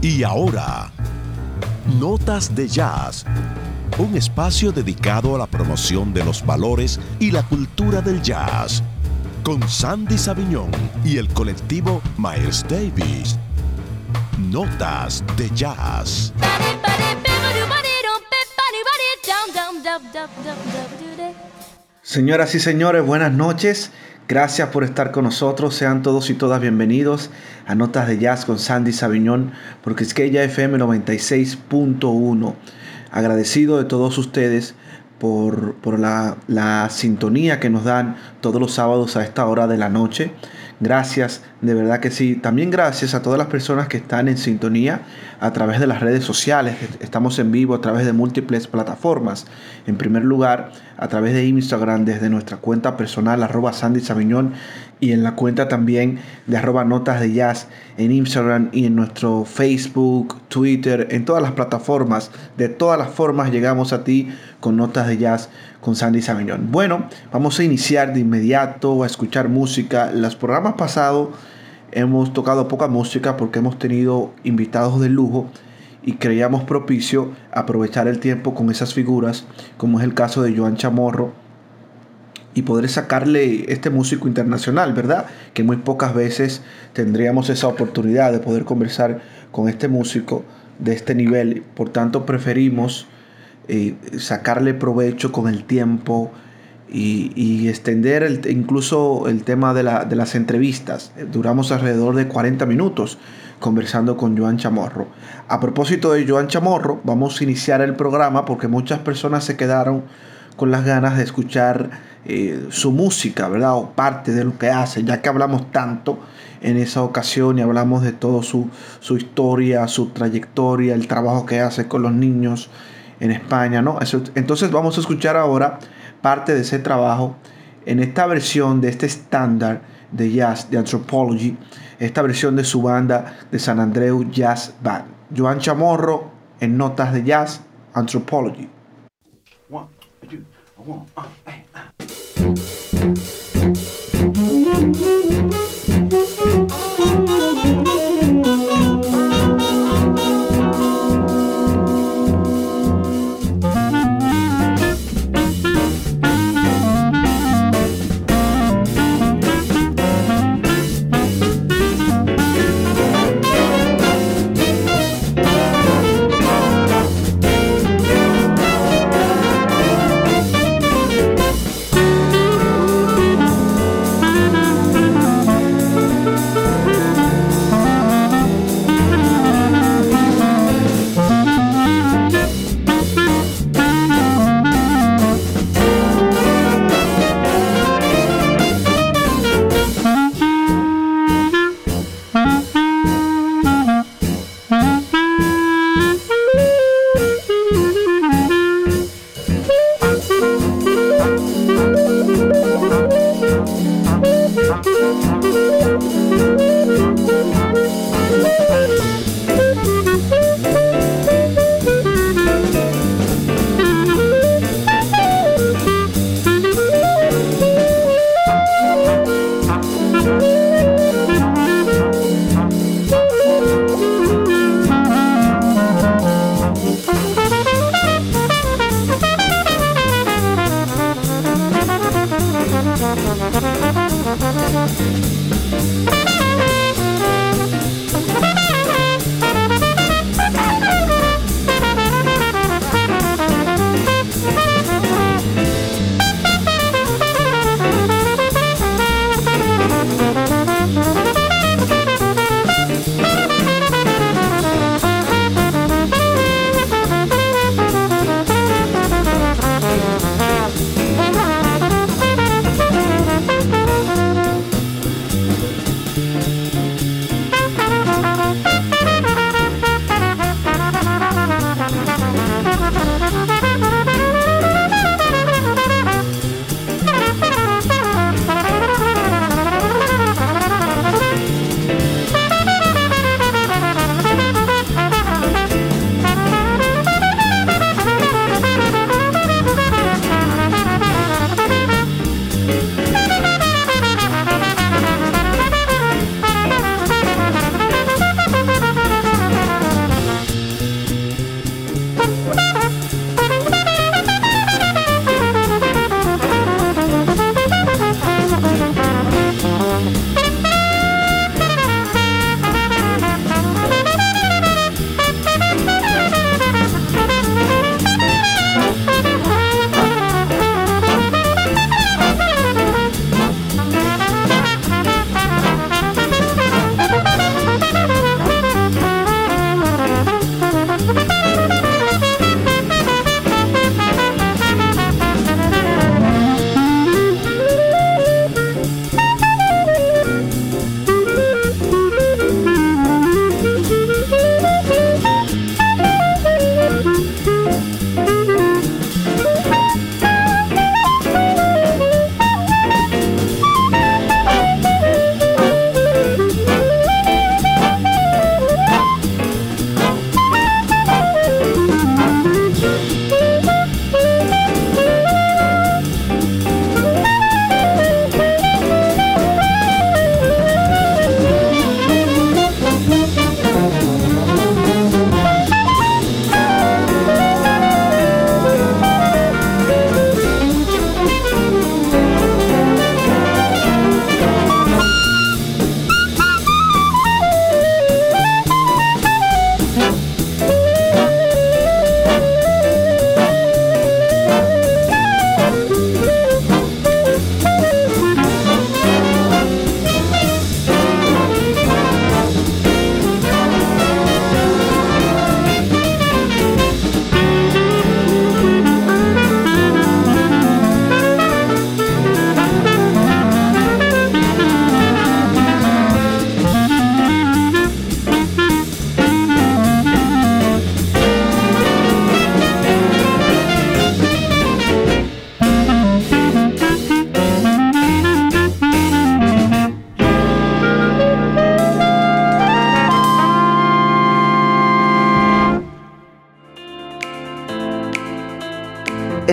Y ahora, Notas de Jazz, un espacio dedicado a la promoción de los valores y la cultura del jazz, con Sandy Saviñón y el colectivo Miles Davis. Notas de Jazz. Señoras y señores, buenas noches. Gracias por estar con nosotros. Sean todos y todas bienvenidos a Notas de Jazz con Sandy Saviñón, porque es que ya FM 96.1. Agradecido de todos ustedes por, por la, la sintonía que nos dan todos los sábados a esta hora de la noche. Gracias, de verdad que sí. También gracias a todas las personas que están en sintonía a través de las redes sociales. Estamos en vivo a través de múltiples plataformas. En primer lugar, a través de Instagram desde nuestra cuenta personal arroba Sandy Sabiñón y en la cuenta también de arroba notas de jazz en Instagram y en nuestro Facebook, Twitter, en todas las plataformas. De todas las formas llegamos a ti con notas de jazz con Sandy Sabiñón. Bueno, vamos a iniciar de inmediato a escuchar música. Los programas pasados hemos tocado poca música porque hemos tenido invitados de lujo y creíamos propicio aprovechar el tiempo con esas figuras, como es el caso de Joan Chamorro y poder sacarle este músico internacional, ¿verdad? Que muy pocas veces tendríamos esa oportunidad de poder conversar con este músico de este nivel. Por tanto, preferimos eh, sacarle provecho con el tiempo y, extender el, incluso el tema de, la, de las entrevistas. Duramos alrededor de 40 minutos conversando con Joan Chamorro. A propósito de Joan Chamorro, vamos a iniciar el programa porque muchas personas se quedaron con las ganas de escuchar eh, su música, ¿verdad? O parte de lo que hace, ya que hablamos tanto en esa ocasión y hablamos de todo su, su historia, su trayectoria, el trabajo que hace con los niños en España, ¿no? entonces vamos a escuchar ahora parte de ese trabajo en esta versión de este estándar de jazz de Anthropology, esta versión de su banda de San Andreu Jazz Band. Joan Chamorro en Notas de Jazz Anthropology.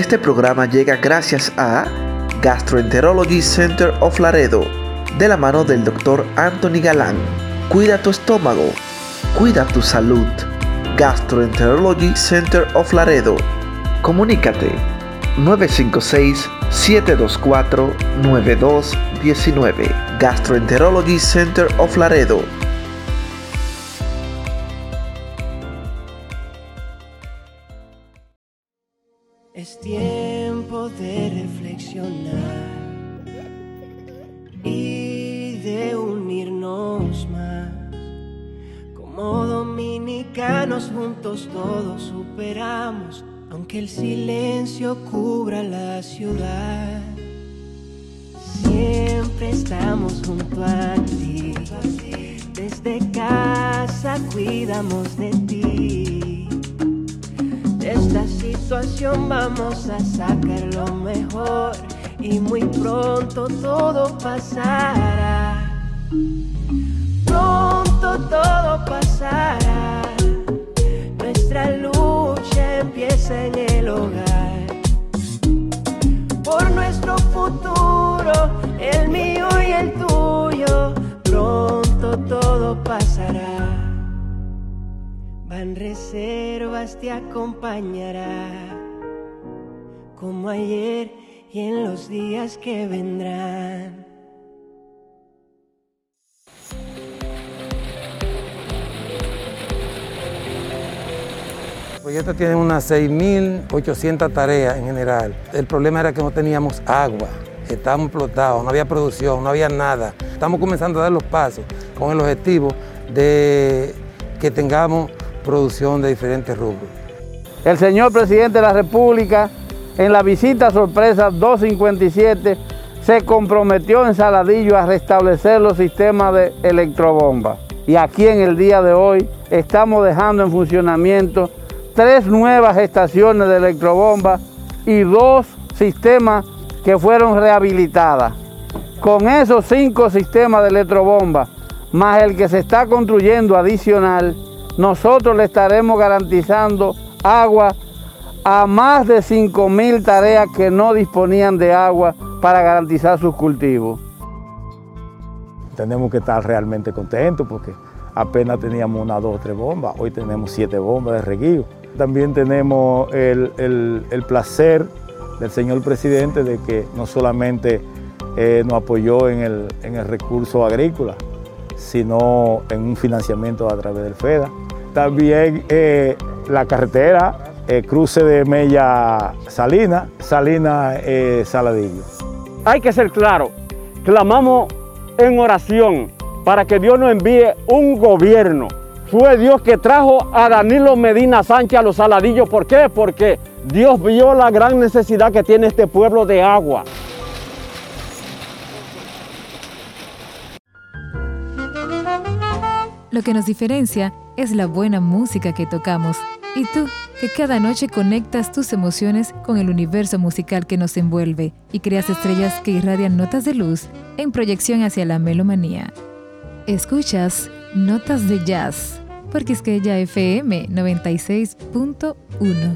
Este programa llega gracias a Gastroenterology Center of Laredo, de la mano del Dr. Anthony Galán. Cuida tu estómago, cuida tu salud. Gastroenterology Center of Laredo. Comunícate 956-724-9219. Gastroenterology Center of Laredo. Vamos a sacar lo mejor y muy pronto todo pasará. Pronto todo pasará. Nuestra lucha empieza en el hogar. Por nuestro futuro, el mío y el tuyo, pronto todo pasará. Van reservas te acompañará, como ayer y en los días que vendrán. El proyecto tiene unas 6.800 tareas en general. El problema era que no teníamos agua, estábamos explotados, no había producción, no había nada. Estamos comenzando a dar los pasos con el objetivo de que tengamos producción de diferentes rubros. El señor presidente de la República, en la visita sorpresa 257, se comprometió en Saladillo a restablecer los sistemas de electrobomba. Y aquí en el día de hoy estamos dejando en funcionamiento tres nuevas estaciones de electrobomba y dos sistemas que fueron rehabilitadas. Con esos cinco sistemas de electrobomba, más el que se está construyendo adicional, nosotros le estaremos garantizando agua a más de 5.000 tareas que no disponían de agua para garantizar sus cultivos. Tenemos que estar realmente contentos porque apenas teníamos una, dos, tres bombas, hoy tenemos siete bombas de reguío. También tenemos el, el, el placer del señor presidente de que no solamente eh, nos apoyó en el, en el recurso agrícola, sino en un financiamiento a través del FEDA. También eh, la carretera, eh, cruce de Mella Salina, Salina eh, Saladillo. Hay que ser claro, clamamos en oración para que Dios nos envíe un gobierno. Fue Dios que trajo a Danilo Medina Sánchez a los Saladillos. ¿Por qué? Porque Dios vio la gran necesidad que tiene este pueblo de agua. Lo que nos diferencia es la buena música que tocamos. Y tú, que cada noche conectas tus emociones con el universo musical que nos envuelve y creas estrellas que irradian notas de luz en proyección hacia la melomanía. Escuchas Notas de Jazz, porque es que FM 96.1.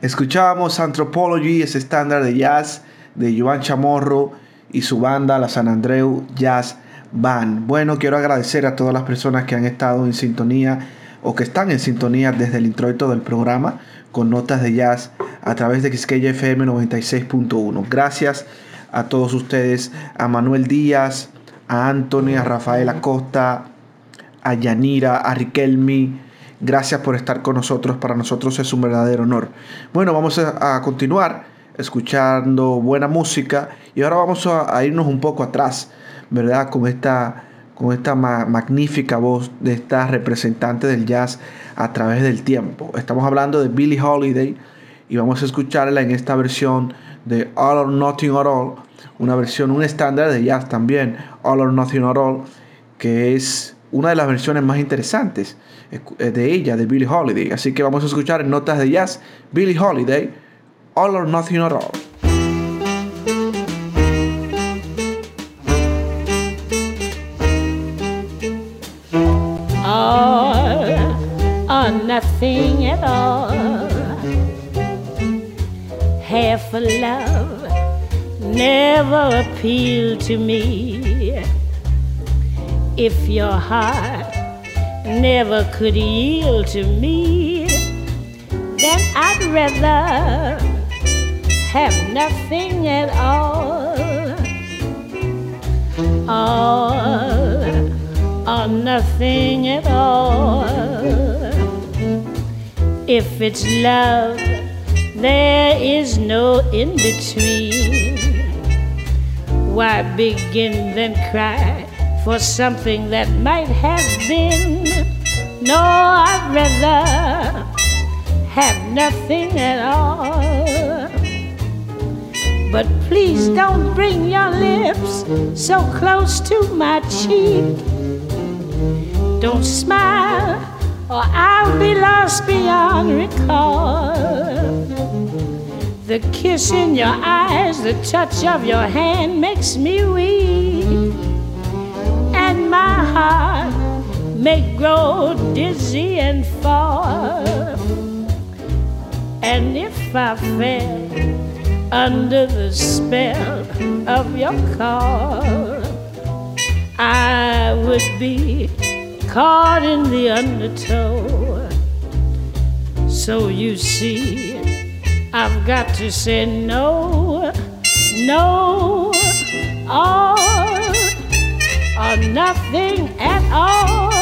Escuchábamos Anthropology, ese estándar de jazz de Joan Chamorro y su banda, la San Andreu Jazz Band. Bueno, quiero agradecer a todas las personas que han estado en sintonía o que están en sintonía desde el introito del programa con notas de jazz a través de Quisqueya FM 96.1. Gracias a todos ustedes, a Manuel Díaz, a Anthony, a Rafael Acosta, a Yanira, a Riquelmi. Gracias por estar con nosotros. Para nosotros es un verdadero honor. Bueno, vamos a, continuar escuchando buena música y ahora vamos a, irnos un poco atrás, ¿verdad? Con esta, esta ma magnífica voz de esta representante del jazz a través del tiempo. Estamos hablando de Billie Holiday y vamos a escucharla en esta versión de All or Nothing at All, una versión, un estándar de jazz también, All or Nothing at All, que es una de las versiones más interesantes de ella, de Billie Holiday. Así que vamos a escuchar en notas de jazz Billie Holiday, All or Nothing at All. nothing at all. Half a love never appealed to me. If your heart never could yield to me, then I'd rather have nothing at all. All or nothing at all. If it's love, there is no in between. Why begin then cry for something that might have been? No, I'd rather have nothing at all. But please don't bring your lips so close to my cheek. Don't smile, or I'll be lost beyond recall. The kiss in your eyes, the touch of your hand makes me weak, and my heart may grow dizzy and fall. And if I fell under the spell of your call, I would be caught in the undertow. So you see, I've got to say no, no, or, or nothing at all.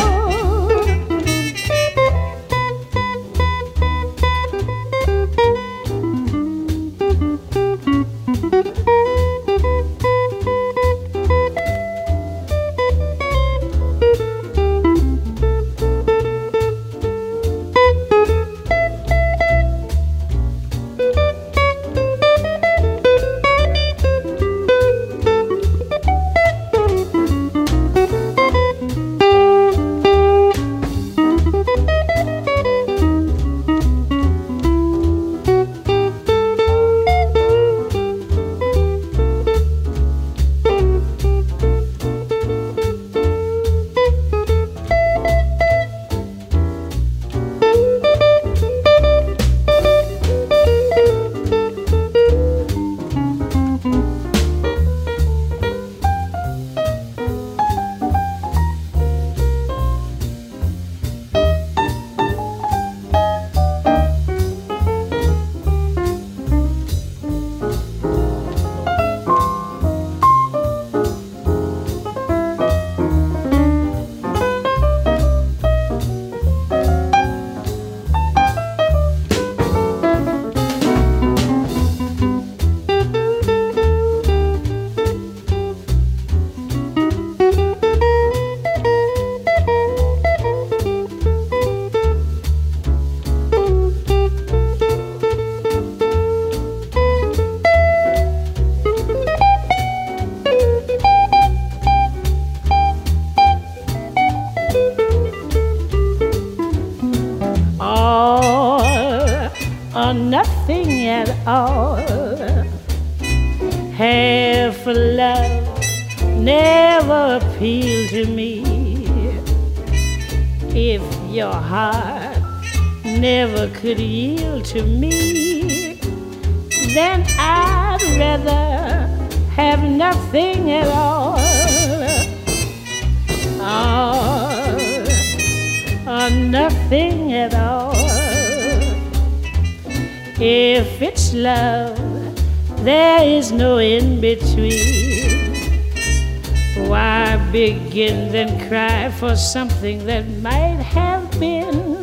Something that might have been.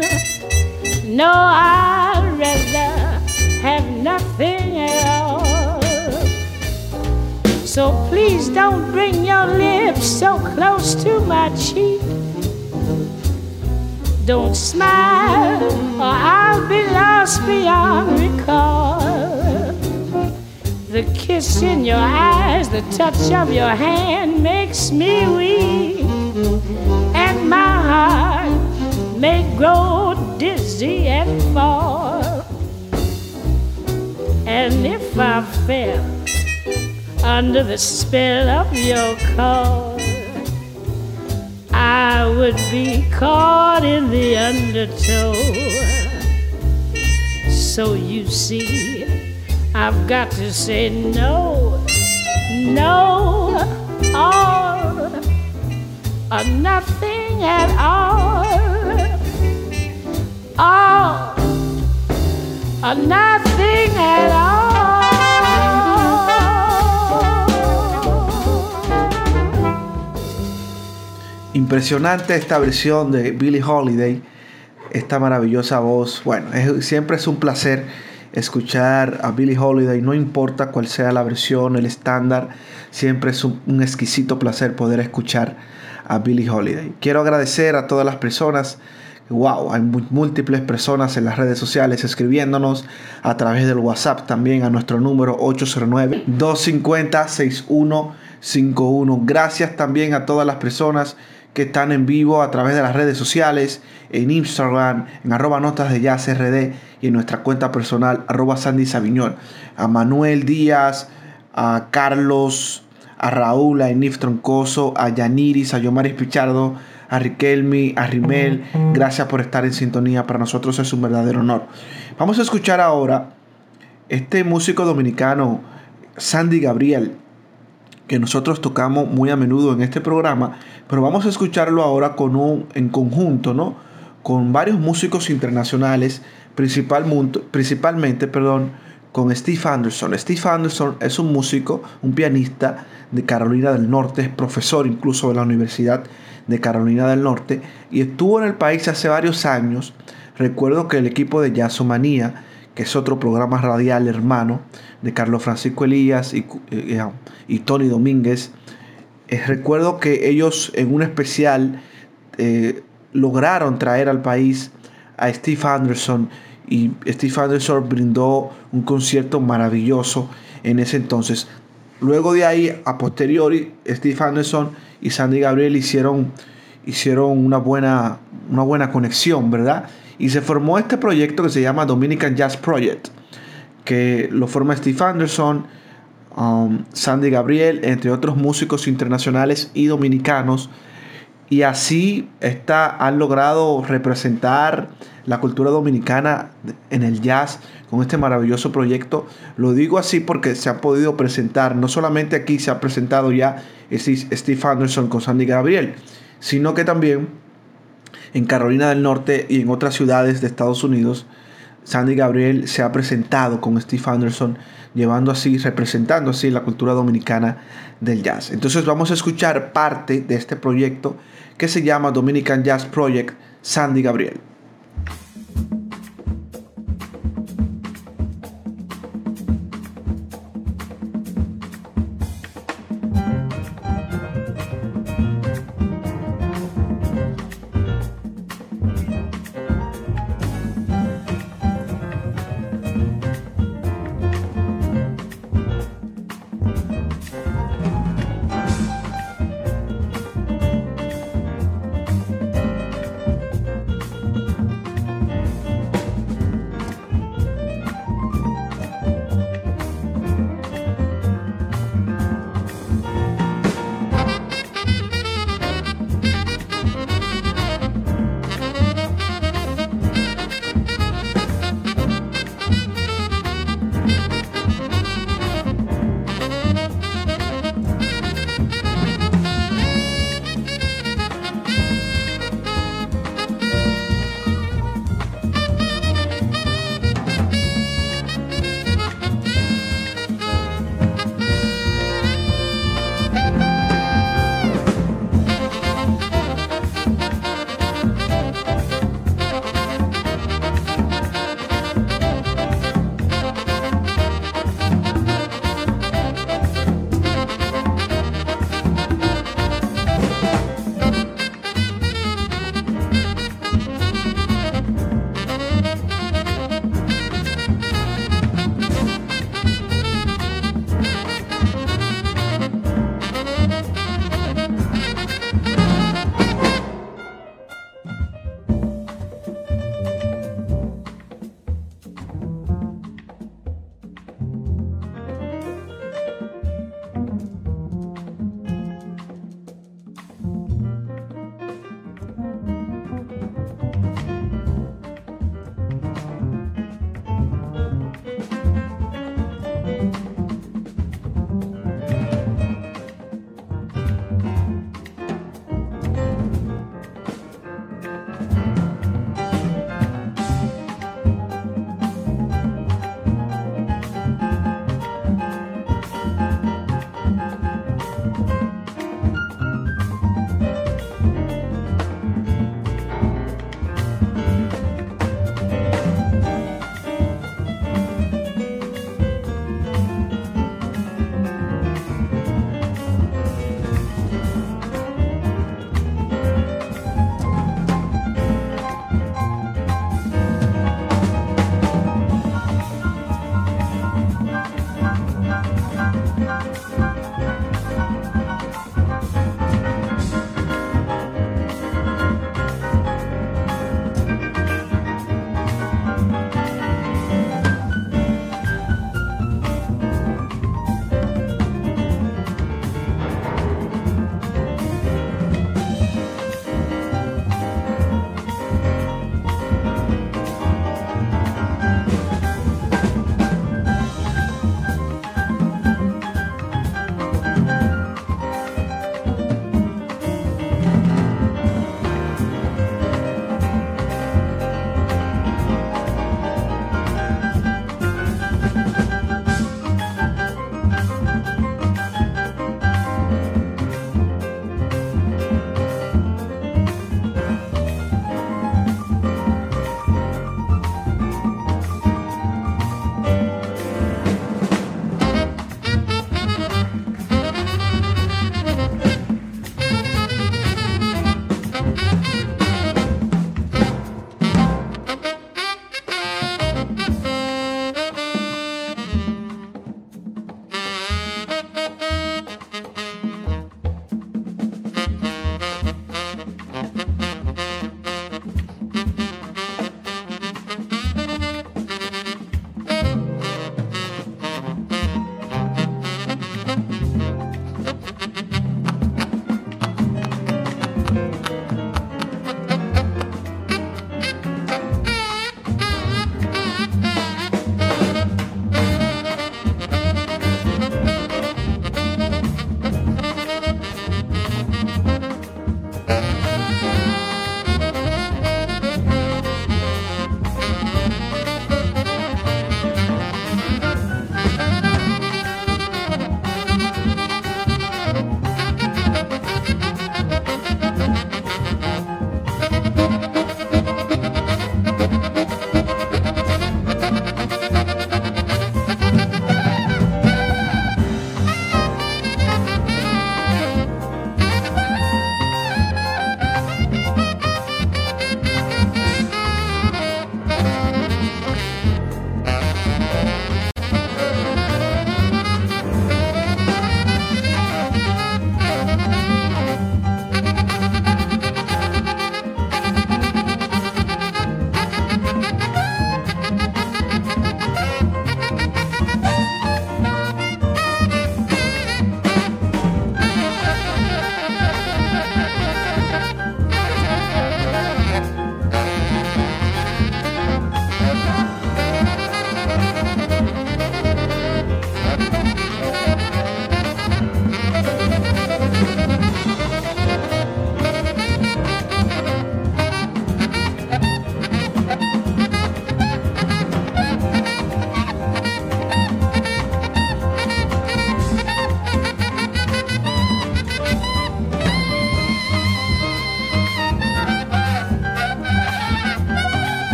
No, I'd rather have nothing at all. So please don't bring your lips so close to my cheek. Don't smile, or I'll be lost beyond recall. The kiss in your eyes, the touch of your hand makes me weak heart may grow dizzy and fall. And if I fell under the spell of your call, I would be caught in the undertow. So you see, I've got to say no, no, all, or nothing at all. Impresionante esta versión de Billie Holiday, esta maravillosa voz. Bueno, siempre es un placer escuchar a Billie Holiday, no importa cuál sea la versión, el estándar, siempre es un exquisito placer poder escuchar a Billie Holiday. Quiero agradecer a todas las personas. Wow, hay múltiples personas en las redes sociales escribiéndonos a través del WhatsApp también a nuestro número 809-250-6151. Gracias también a todas las personas que están en vivo a través de las redes sociales, en Instagram, en arroba notas de jazz y en nuestra cuenta personal arroba Sandy Sabiñón. A Manuel Díaz, a Carlos, a Raúl, a Enif Troncoso, a Yaniris, a Yomaris Pichardo, a Riquelmi, a Rimel. Gracias por estar en sintonía. Para nosotros es un verdadero honor. Vamos a escuchar ahora este músico dominicano, Sandy Gabriel, que nosotros tocamos muy a menudo en este programa, pero vamos a escucharlo ahora con un, en conjunto, ¿no? Con varios músicos internacionales, principalmente, principalmente perdón, con Steve Anderson. Steve Anderson es un músico, un pianista de Carolina del Norte, es profesor incluso de la Universidad de Carolina del Norte y estuvo en el país hace varios años. Recuerdo que el equipo de Jazzomanía, que es otro programa radial hermano de Carlos Francisco Elías y, eh, y Tony Domínguez, eh, recuerdo que ellos en un especial eh, lograron traer al país a Steve Anderson y Steve Anderson brindó un concierto maravilloso en ese entonces. Luego de ahí, a posteriori, Steve Anderson y Sandy Gabriel hicieron, hicieron una, buena, una buena conexión, ¿verdad? Y se formó este proyecto que se llama Dominican Jazz Project, que lo forma Steve Anderson, um, Sandy Gabriel, entre otros músicos internacionales y dominicanos. Y así está, han logrado representar la cultura dominicana en el jazz con este maravilloso proyecto. Lo digo así porque se ha podido presentar, no solamente aquí se ha presentado ya Steve Anderson con Sandy Gabriel, sino que también en Carolina del Norte y en otras ciudades de Estados Unidos, Sandy Gabriel se ha presentado con Steve Anderson, llevando así, representando así la cultura dominicana del jazz. Entonces vamos a escuchar parte de este proyecto que se llama Dominican Jazz Project Sandy Gabriel.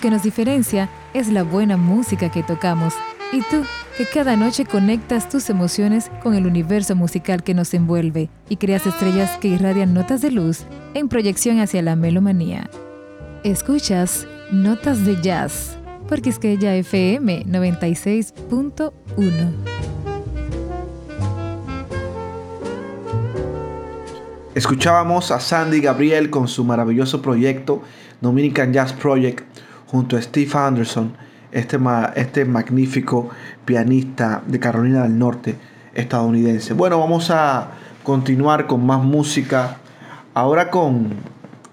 Lo que nos diferencia es la buena música que tocamos. Y tú, que cada noche conectas tus emociones con el universo musical que nos envuelve y creas estrellas que irradian notas de luz en proyección hacia la melomanía. Escuchas Notas de Jazz, que ella FM 96.1. Escuchábamos a Sandy Gabriel con su maravilloso proyecto Dominican Jazz Project junto a Steve Anderson, este, este magnífico pianista de Carolina del Norte estadounidense. Bueno, vamos a continuar con más música, ahora con,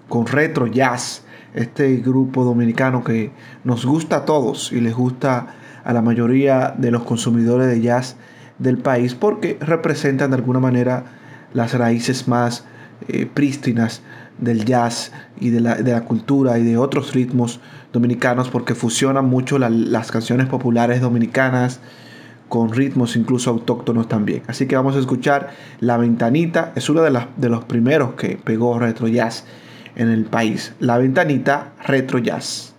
con Retro Jazz, este grupo dominicano que nos gusta a todos y les gusta a la mayoría de los consumidores de jazz del país porque representan de alguna manera las raíces más eh, prístinas del jazz y de la, cultura y de otros ritmos dominicanos porque fusionan mucho las canciones populares dominicanas con ritmos incluso autóctonos también. Así que vamos a escuchar La Ventanita, es uno de, de los primeros que pegó retro jazz en el país. La Ventanita retro jazz.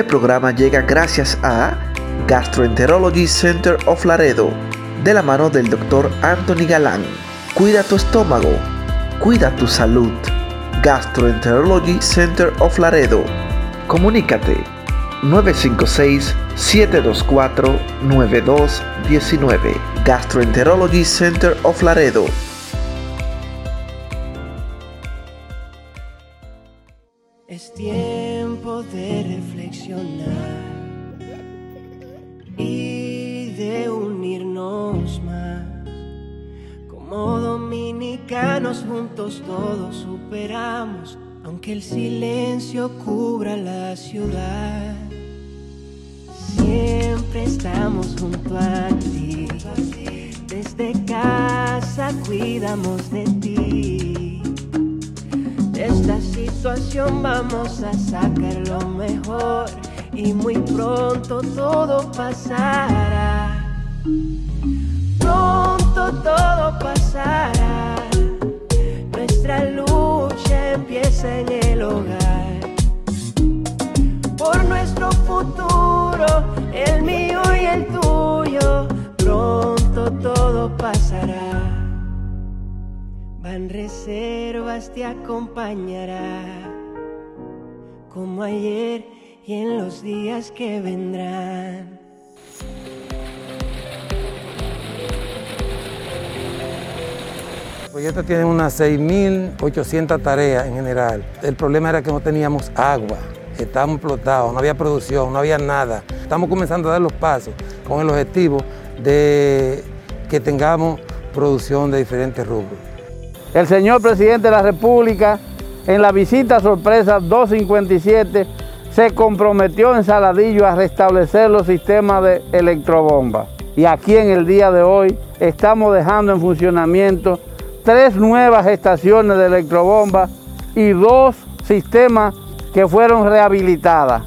Este programa llega gracias a Gastroenterology Center of Laredo, de la mano del Dr. Anthony Galán. Cuida tu estómago, cuida tu salud. Gastroenterology Center of Laredo. Comunícate 956-724-9219. Gastroenterology Center of Laredo. Juntos todos superamos, aunque el silencio cubra la ciudad. Siempre estamos junto a ti. Desde casa cuidamos de ti. De esta situación vamos a sacar lo mejor y muy pronto todo pasará. Pronto todo pasará. Nuestra lucha empieza en el hogar. Por nuestro futuro, el mío y el tuyo, pronto todo pasará. Van reservas te acompañará, como ayer y en los días que vendrán. El proyecto tiene unas 6.800 tareas en general. El problema era que no teníamos agua, estábamos explotados, no había producción, no había nada. Estamos comenzando a dar los pasos con el objetivo de que tengamos producción de diferentes rubros. El señor presidente de la República, en la visita sorpresa 257, se comprometió en Saladillo a restablecer los sistemas de electrobomba. Y aquí en el día de hoy estamos dejando en funcionamiento tres nuevas estaciones de electrobomba y dos sistemas que fueron rehabilitadas.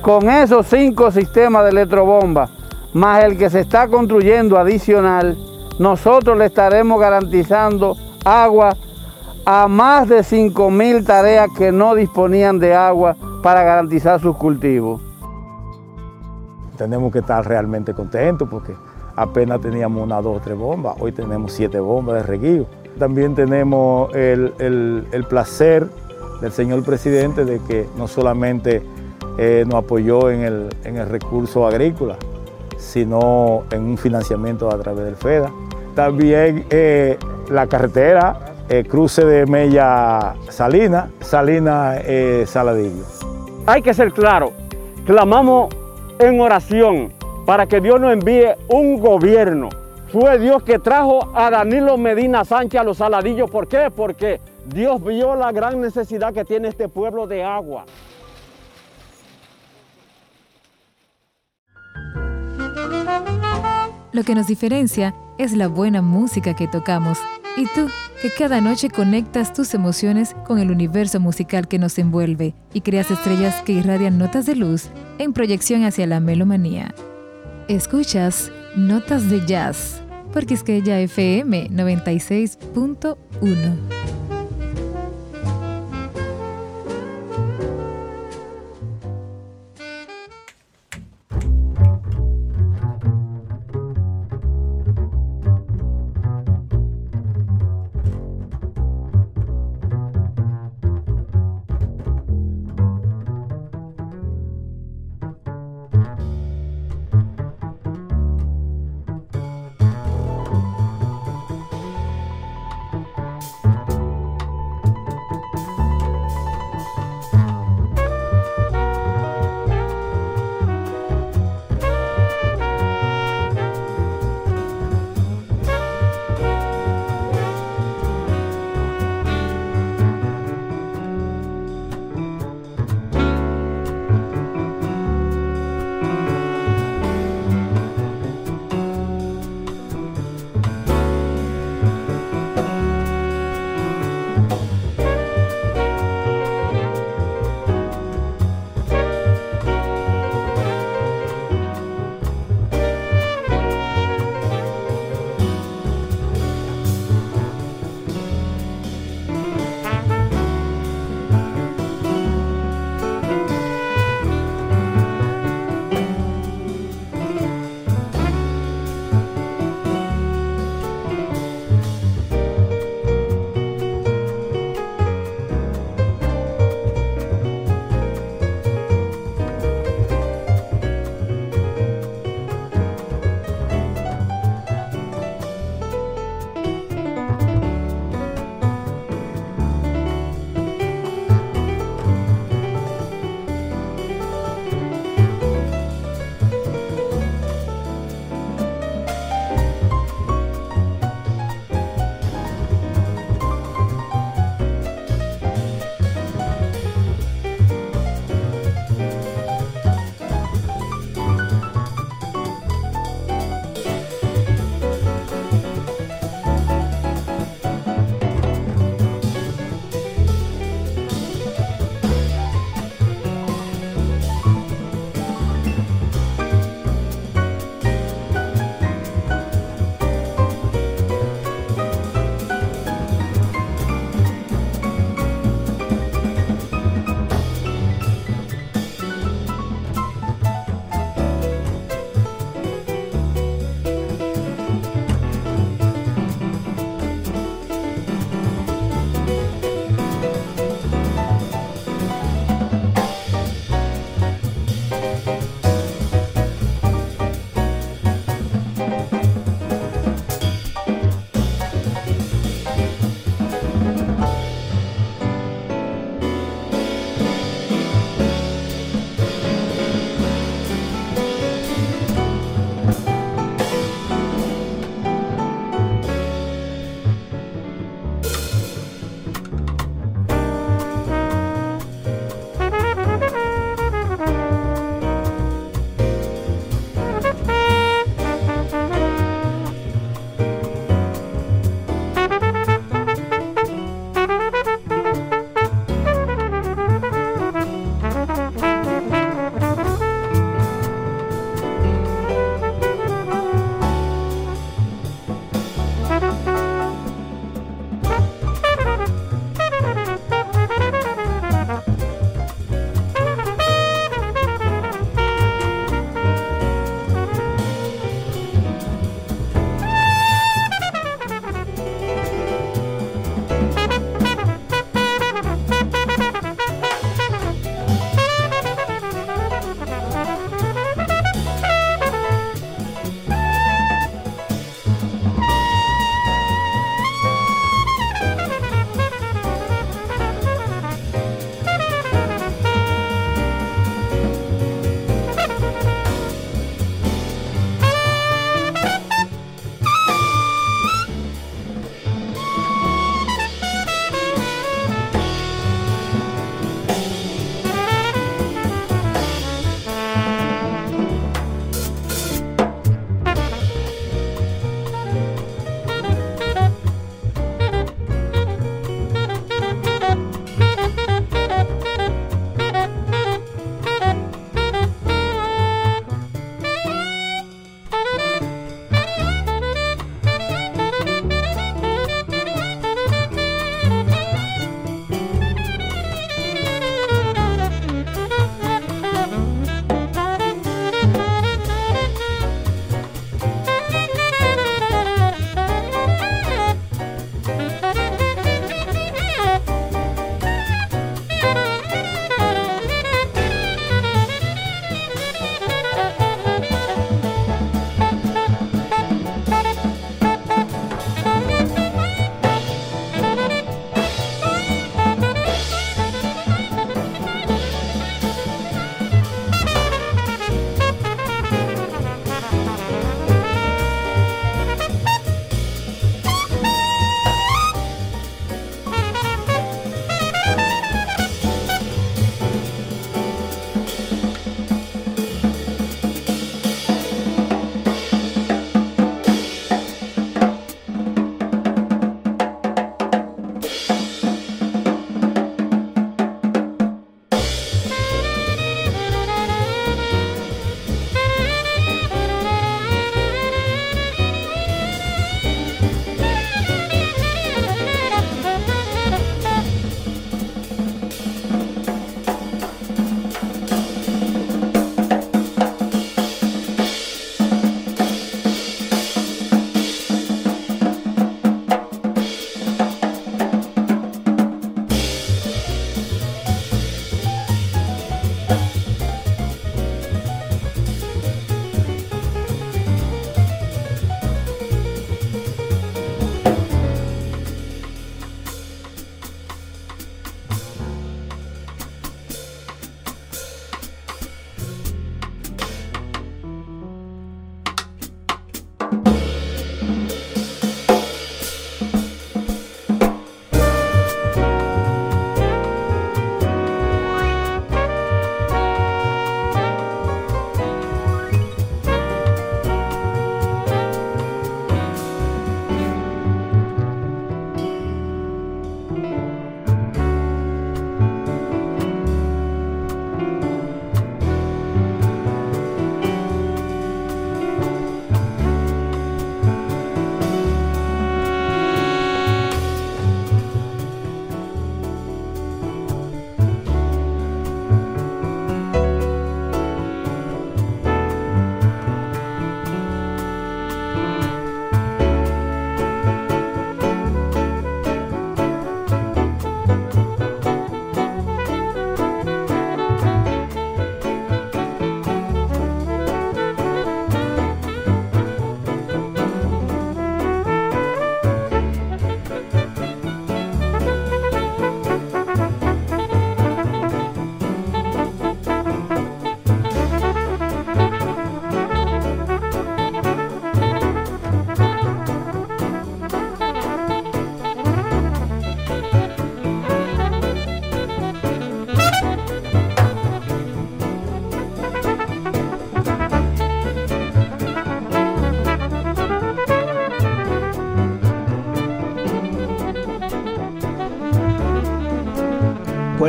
Con esos cinco sistemas de electrobomba, más el que se está construyendo adicional, nosotros le estaremos garantizando agua a más de 5.000 tareas que no disponían de agua para garantizar sus cultivos. Tenemos que estar realmente contentos porque apenas teníamos una, dos, tres bombas, hoy tenemos siete bombas de reguío. También tenemos el, el- placer del señor presidente de que no solamente eh, nos apoyó en el, en el recurso agrícola, sino en un financiamiento a través del FEDA. También eh, la carretera, eh, cruce de Mella Salina, Salina Saladillo. Hay que ser claro, clamamos en oración para que Dios nos envíe un gobierno. Fue Dios que trajo a Danilo Medina Sánchez a los saladillos. ¿Por qué? Porque Dios vio la gran necesidad que tiene este pueblo de agua. Lo que nos diferencia es la buena música que tocamos. Y tú, que cada noche conectas tus emociones con el universo musical que nos envuelve y creas estrellas que irradian notas de luz en proyección hacia la melomanía. Escuchas Notas de Jazz, porque es que ella FM 96.1.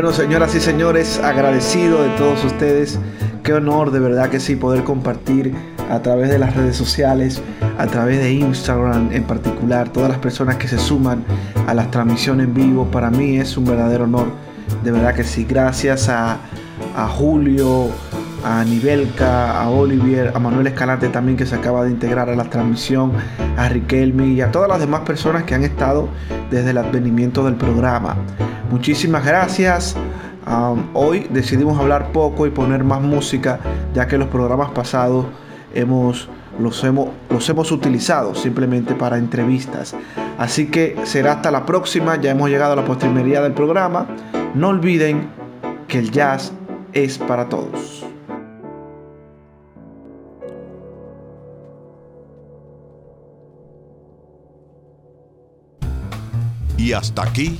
Bueno, señoras y señores, agradecido de todos ustedes. Qué honor, de verdad que sí, poder compartir a través de las redes sociales, a través de Instagram en particular, todas las personas que se suman a las transmisiones en vivo. Para mí es un verdadero honor, de verdad que sí. Gracias a, Julio, a Nivelka, a Olivier, a Manuel Escalante también que se acaba de integrar a la transmisión, a Riquelme y a todas las demás personas que han estado desde el advenimiento del programa. Muchísimas gracias. Hoy decidimos hablar poco y poner más música, ya que los programas pasados hemos, los, hemos, los hemos utilizado simplemente para entrevistas. Así que será hasta la próxima. Ya hemos llegado a la postrimería del programa. No olviden que el jazz es para todos. Y hasta aquí,